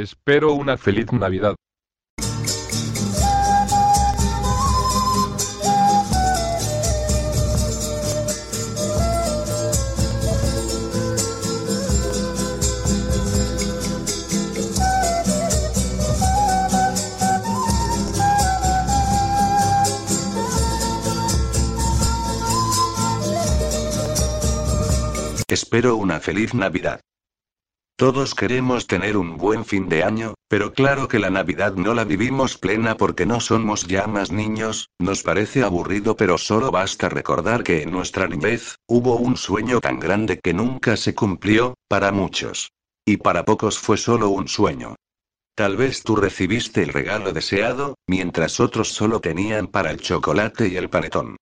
Espero una feliz Navidad. Espero una feliz Navidad. Todos queremos tener un buen fin de año, pero claro que la Navidad no la vivimos plena porque no somos ya más niños, nos parece aburrido pero solo basta recordar que en nuestra niñez, hubo un sueño tan grande que nunca se cumplió, para muchos. Y para pocos fue solo un sueño. Tal vez tú recibiste el regalo deseado, mientras otros solo tenían para el chocolate y el panetón.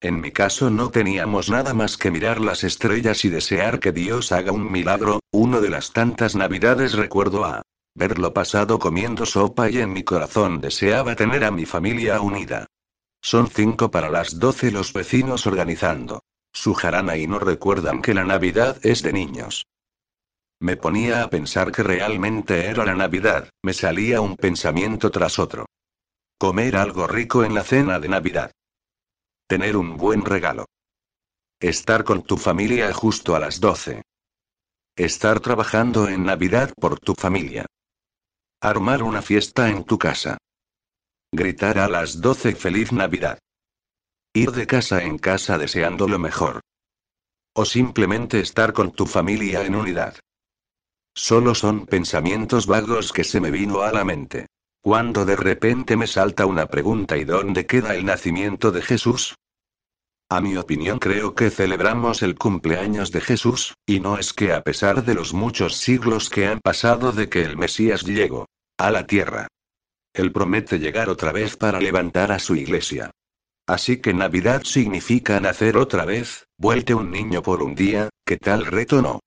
En mi caso no teníamos nada más que mirar las estrellas y desear que Dios haga un milagro, uno de las tantas navidades recuerdo a verlo pasado comiendo sopa y en mi corazón deseaba tener a mi familia unida. Son cinco para las doce los vecinos organizando su jarana y no recuerdan que la Navidad es de niños. Me ponía a pensar que realmente era la Navidad, me salía un pensamiento tras otro. Comer algo rico en la cena de Navidad. Tener un buen regalo. Estar con tu familia justo a las 12. Estar trabajando en Navidad por tu familia. Armar una fiesta en tu casa. Gritar a las 12 feliz Navidad. Ir de casa en casa deseando lo mejor. O simplemente estar con tu familia en unidad. Solo son pensamientos vagos que se me vino a la mente. Cuando de repente me salta una pregunta ¿y dónde queda el nacimiento de Jesús? A mi opinión creo que celebramos el cumpleaños de Jesús, y no es que a pesar de los muchos siglos que han pasado de que el Mesías llegó a la tierra. Él promete llegar otra vez para levantar a su iglesia. Así que Navidad significa nacer otra vez, vuelte un niño por un día, ¿qué tal reto no?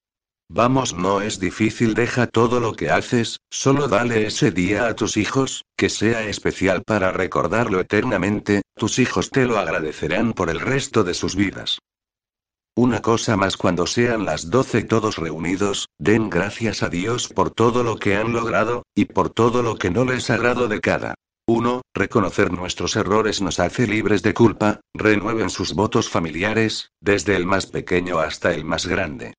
Vamos, no es difícil, deja todo lo que haces, solo dale ese día a tus hijos, que sea especial para recordarlo eternamente, tus hijos te lo agradecerán por el resto de sus vidas. Una cosa más cuando sean las doce todos reunidos, den gracias a Dios por todo lo que han logrado, y por todo lo que no les agrado de cada uno, reconocer nuestros errores nos hace libres de culpa, renueven sus votos familiares, desde el más pequeño hasta el más grande.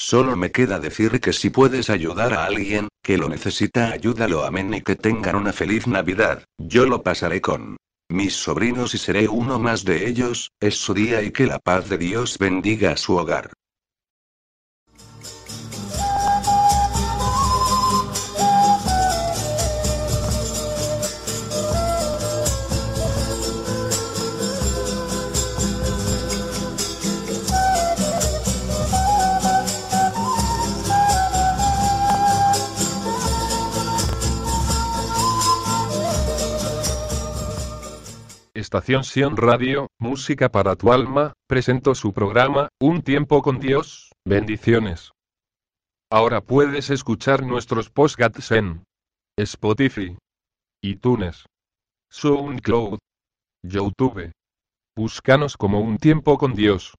Solo me queda decir que si puedes ayudar a alguien, que lo necesita, ayúdalo, amén, y que tengan una feliz Navidad. Yo lo pasaré con mis sobrinos y seré uno más de ellos, es su día y que la paz de Dios bendiga su hogar. Estación Sion Radio, Música para tu alma, presentó su programa, Un tiempo con Dios, bendiciones. Ahora puedes escuchar nuestros podcasts en Spotify, iTunes, SoundCloud, YouTube. Búscanos como Un tiempo con Dios.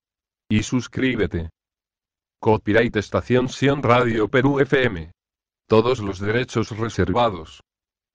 Y suscríbete. Copyright Estación Sion Radio Perú FM. Todos los derechos reservados.